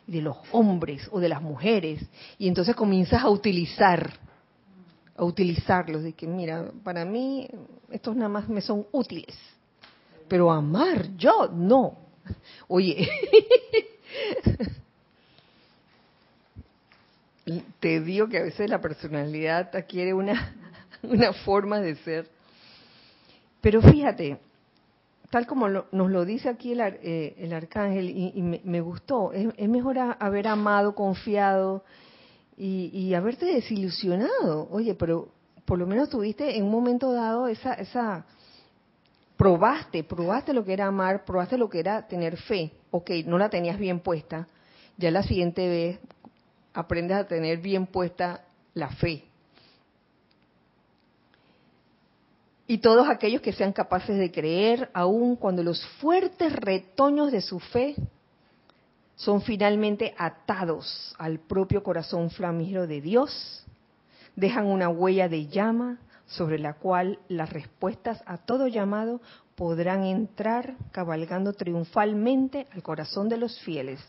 de los hombres o de las mujeres. Y entonces comienzas a utilizar a utilizarlos de que mira para mí estos nada más me son útiles pero amar yo no oye [LAUGHS] te digo que a veces la personalidad adquiere una una forma de ser. Pero fíjate tal como nos lo dice aquí el, eh, arcángel, y, me, gustó, es, mejor haber amado, confiado y, haberte desilusionado. Oye, pero por lo menos tuviste en un momento dado esa, esa, probaste, probaste lo que era amar, probaste lo que era tener fe. Ok, no la tenías bien puesta, ya la siguiente vez aprendes a tener bien puesta la fe. Y todos aquellos que sean capaces de creer, aun cuando los fuertes retoños de su fe son finalmente atados al propio corazón flamígero de Dios, dejan una huella de llama sobre la cual las respuestas a todo llamado podrán entrar cabalgando triunfalmente al corazón de los fieles.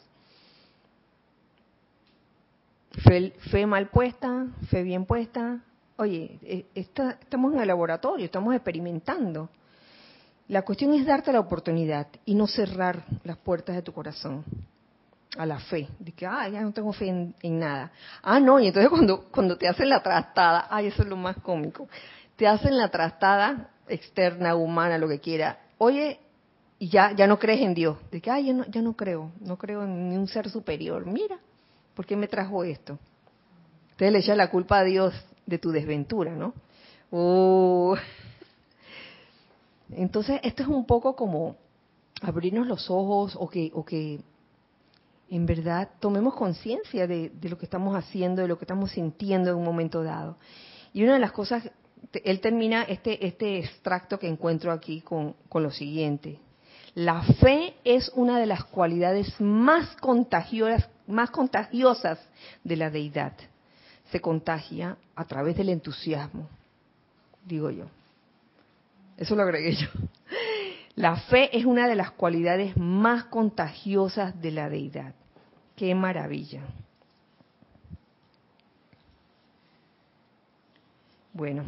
Fe, fe mal puesta, fe bien puesta, oye, eh, estamos en el laboratorio, estamos experimentando. La cuestión es darte la oportunidad y no cerrar las puertas de tu corazón a la fe, de que, ah, ya no tengo fe en, nada. Ah, no, y entonces cuando, cuando te hacen la trastada, ay, eso es lo más cómico, te hacen la trastada externa, humana, lo que quiera, oye, y ya, ya no crees en Dios, de que, ay, ya no, ya no creo, no creo en un ser superior, mira, ¿por qué me trajo esto? Entonces le echa la culpa a Dios de tu desventura, ¿no? Oh. [LAUGHS] Entonces, esto es un poco como abrirnos los ojos o que, o que en verdad tomemos conciencia de, lo que estamos haciendo, de lo que estamos sintiendo en un momento dado. Y una de las cosas, él termina este, este extracto que encuentro aquí con, con lo siguiente. La fe es una de las cualidades más más contagiosas de la deidad se contagia a través del entusiasmo, digo yo. Eso lo agregué yo. La fe es una de las cualidades más contagiosas de la deidad. Qué maravilla. Bueno,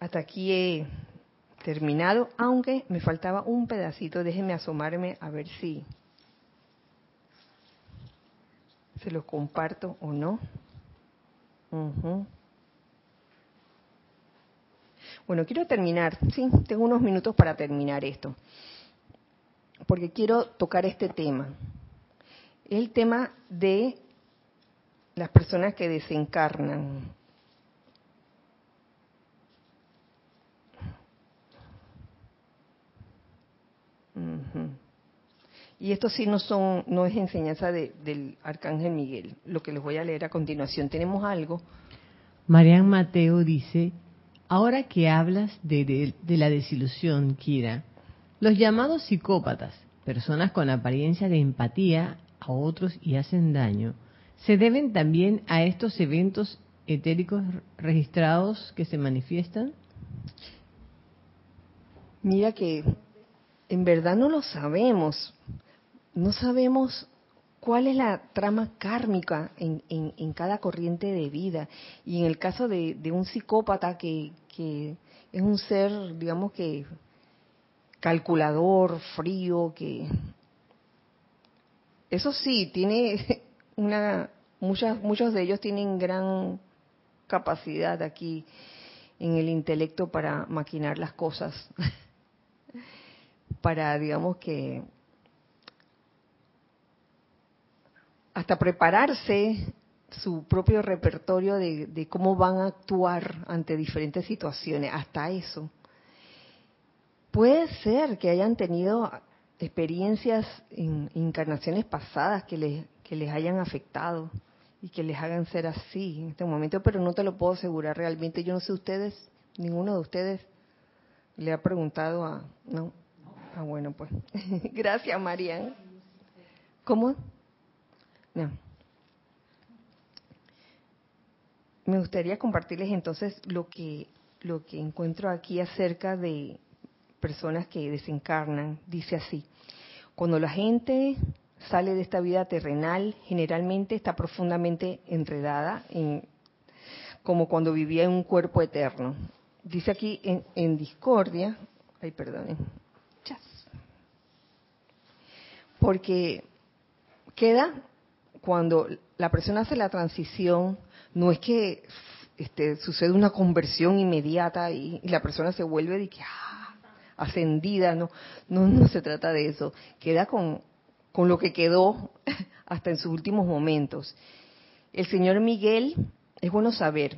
hasta aquí he terminado, aunque me faltaba un pedacito. Déjenme asomarme a ver si se lo comparto o no. Bueno, quiero terminar, sí, tengo unos minutos para terminar esto, porque quiero tocar este tema. El tema de las personas que desencarnan. Y esto sí no son, no es enseñanza del arcángel Miguel. Lo que les voy a leer a continuación. Tenemos algo. Marian Mateo dice, ahora que hablas de, de la desilusión, Kira, los llamados psicópatas, personas con apariencia de empatía a otros y hacen daño, se deben también a estos eventos etéricos registrados que se manifiestan? Mira que en verdad no lo sabemos. No sabemos cuál es la trama kármica en, en, cada corriente de vida. Y en el caso de, un psicópata que, que, es un ser, digamos que, calculador, frío, que... Eso sí, tiene [LAUGHS] una muchas, muchos de ellos tienen gran capacidad aquí en el intelecto para maquinar las cosas, [LAUGHS] para, digamos que, hasta prepararse su propio repertorio de, de, cómo van a actuar ante diferentes situaciones, hasta eso. Puede ser que hayan tenido experiencias en encarnaciones pasadas que les, que les hayan afectado y que les hagan ser así en este momento, pero no te lo puedo asegurar realmente. Yo no sé ustedes, ninguno de ustedes le ha preguntado a... No. Ah, bueno, pues. [LAUGHS] Gracias, Marian. ¿Cómo? No. Me gustaría compartirles entonces lo que lo que encuentro aquí acerca de personas que desencarnan. Dice así: cuando la gente sale de esta vida terrenal, generalmente está profundamente enredada, en, como cuando vivía en un cuerpo eterno. Dice aquí en, discordia, ay, perdonen, porque queda cuando la persona hace la transición, no es que este, sucede una conversión inmediata y, la persona se vuelve de que, ah, ascendida, no, no, no se trata de eso. Queda con con lo que quedó [LAUGHS] hasta en sus últimos momentos. El señor Miguel, es bueno saber,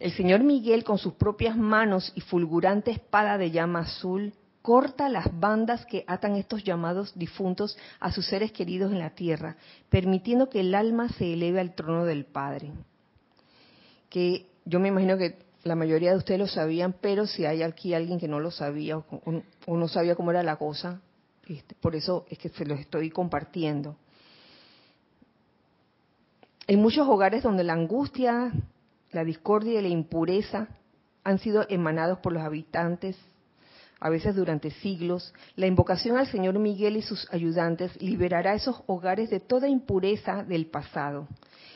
el señor Miguel con sus propias manos y fulgurante espada de llama azul corta las bandas que atan estos llamados difuntos a sus seres queridos en la tierra, permitiendo que el alma se eleve al trono del Padre. Que yo me imagino que la mayoría de ustedes lo sabían, pero si hay aquí alguien que no lo sabía o, no sabía cómo era la cosa, este, por eso es que se los estoy compartiendo. En muchos hogares donde la angustia, la discordia y la impureza han sido emanados por los habitantes, a veces durante siglos, la invocación al Señor Miguel y sus ayudantes liberará esos hogares de toda impureza del pasado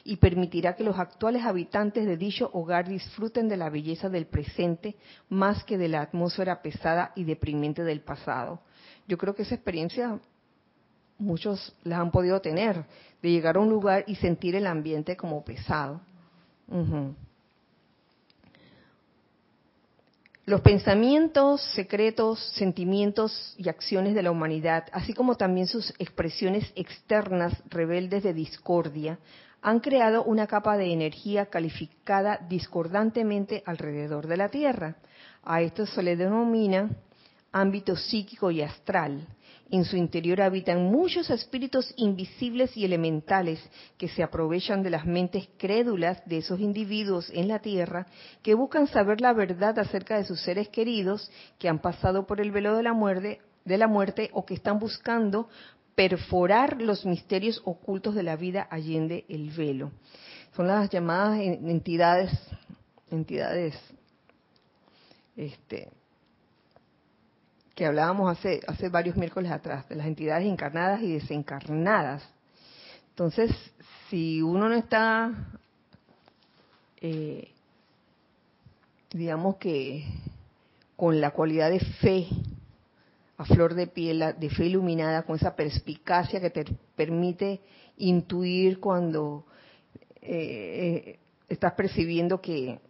y permitirá que los actuales habitantes de dicho hogar disfruten de la belleza del presente más que de la atmósfera pesada y deprimente del pasado yo creo que esa experiencia muchos la han podido tener, de llegar a un lugar y sentir el ambiente como pesado. Los pensamientos secretos, sentimientos y acciones de la humanidad, así como también sus expresiones externas rebeldes de discordia, han creado una capa de energía calificada discordantemente alrededor de la Tierra. A esto se le denomina ámbito psíquico y astral. En su interior habitan muchos espíritus invisibles y elementales que se aprovechan de las mentes crédulas de esos individuos en la tierra que buscan saber la verdad acerca de sus seres queridos que han pasado por el velo de la muerte, de la muerte o que están buscando perforar los misterios ocultos de la vida allende el velo. Son las llamadas entidades entidades este, que hablábamos hace, hace varios miércoles atrás, de las entidades encarnadas y desencarnadas. Entonces, si uno no está, eh, digamos que con la cualidad de fe a flor de piel, de fe iluminada, con esa perspicacia que te permite intuir cuando eh, eh, estás percibiendo que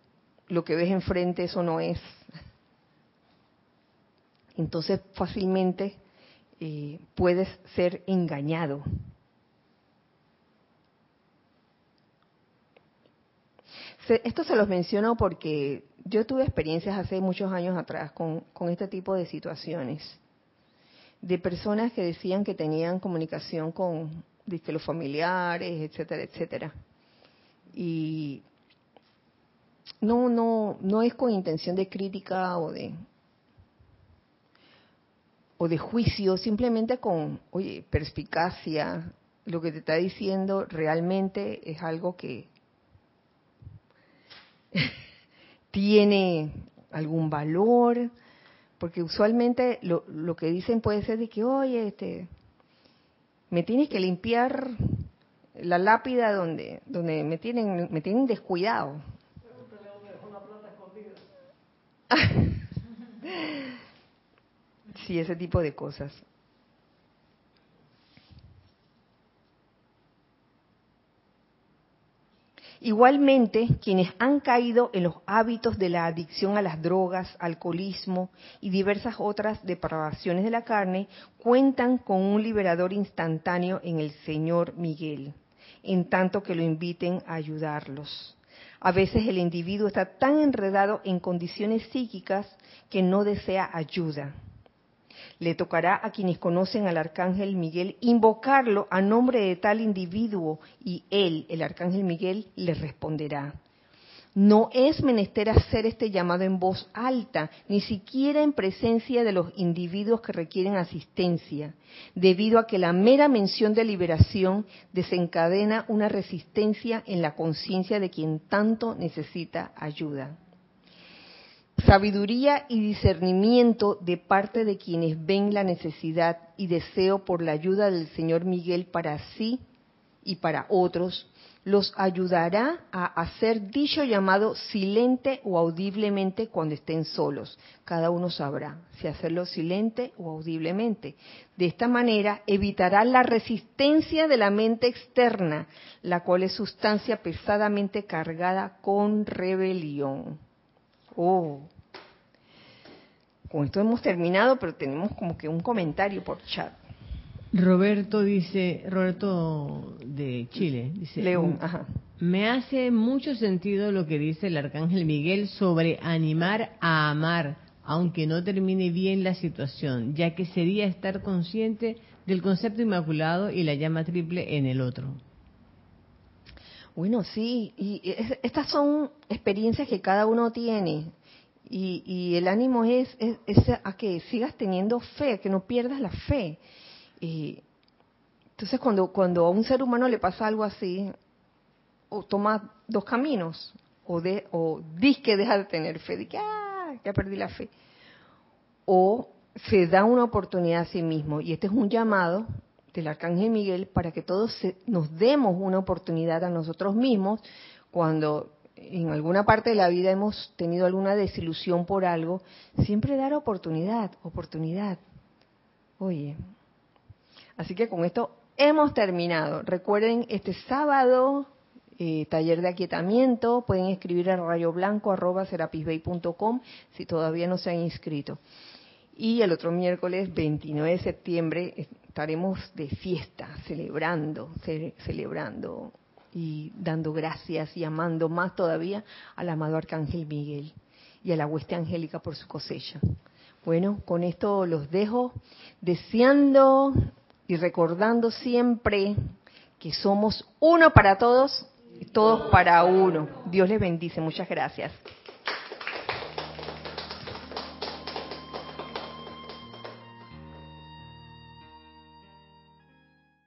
lo que ves enfrente eso no es. Entonces fácilmente eh, puedes ser engañado. esto se los menciono porque yo tuve experiencias hace muchos años atrás con, este tipo de situaciones, de personas que decían que tenían comunicación con los familiares, etcétera, etcétera. Y no, no, no es con intención de crítica o de o de juicio, simplemente con, oye, perspicacia, lo que te está diciendo realmente es algo que [LAUGHS] tiene algún valor, porque usualmente lo, lo que dicen puede ser de que, oye, este, me tienes que limpiar la lápida donde, donde me tienen, me tienen descuidado. [LAUGHS] sí, ese tipo de cosas. Igualmente, quienes han caído en los hábitos de la adicción a las drogas, alcoholismo y diversas otras depravaciones de la carne, cuentan con un liberador instantáneo en el Señor Miguel, en tanto que lo inviten a ayudarlos. A veces el individuo está tan enredado en condiciones psíquicas que no desea ayuda le tocará a quienes conocen al arcángel Miguel invocarlo a nombre de tal individuo y él, el arcángel Miguel, le responderá. No es menester hacer este llamado en voz alta, ni siquiera en presencia de los individuos que requieren asistencia, debido a que la mera mención de liberación desencadena una resistencia en la conciencia de quien tanto necesita ayuda sabiduría y discernimiento de parte de quienes ven la necesidad y deseo por la ayuda del Señor Miguel para sí y para otros, los ayudará a hacer dicho llamado silente o audiblemente cuando estén solos. Cada uno sabrá si hacerlo silente o audiblemente. De esta manera evitará la resistencia de la mente externa, la cual es sustancia pesadamente cargada con rebelión. Oh. Con esto hemos terminado, pero tenemos como que un comentario por chat. Roberto dice, Roberto de Chile, dice, León, me hace mucho sentido lo que dice el arcángel Miguel sobre animar a amar, aunque no termine bien la situación, ya que sería estar consciente del concepto inmaculado y la llama triple en el otro. Bueno, sí, y estas son experiencias que cada uno tiene. Y, el ánimo es, a que sigas teniendo fe, que no pierdas la fe. Y entonces, cuando, cuando a un ser humano le pasa algo así, o toma dos caminos, o, de, o dice que deja de tener fe, de que ah, ya perdí la fe, o se da una oportunidad a sí mismo. Y este es un llamado del Arcángel Miguel para que todos nos demos una oportunidad a nosotros mismos cuando en alguna parte de la vida hemos tenido alguna desilusión por algo, siempre dar oportunidad, oportunidad. Oye, así que con esto hemos terminado. Recuerden, este sábado, eh, taller de aquietamiento, pueden escribir a rayoblanco.com si todavía no se han inscrito. Y el otro miércoles, 29 de septiembre, estaremos de fiesta, celebrando, celebrando y dando gracias y amando más todavía al amado Arcángel Miguel y a la hueste angélica por su cosecha. Bueno, con esto los dejo deseando y recordando siempre que somos uno para todos y todos para uno. Dios les bendice. Muchas gracias.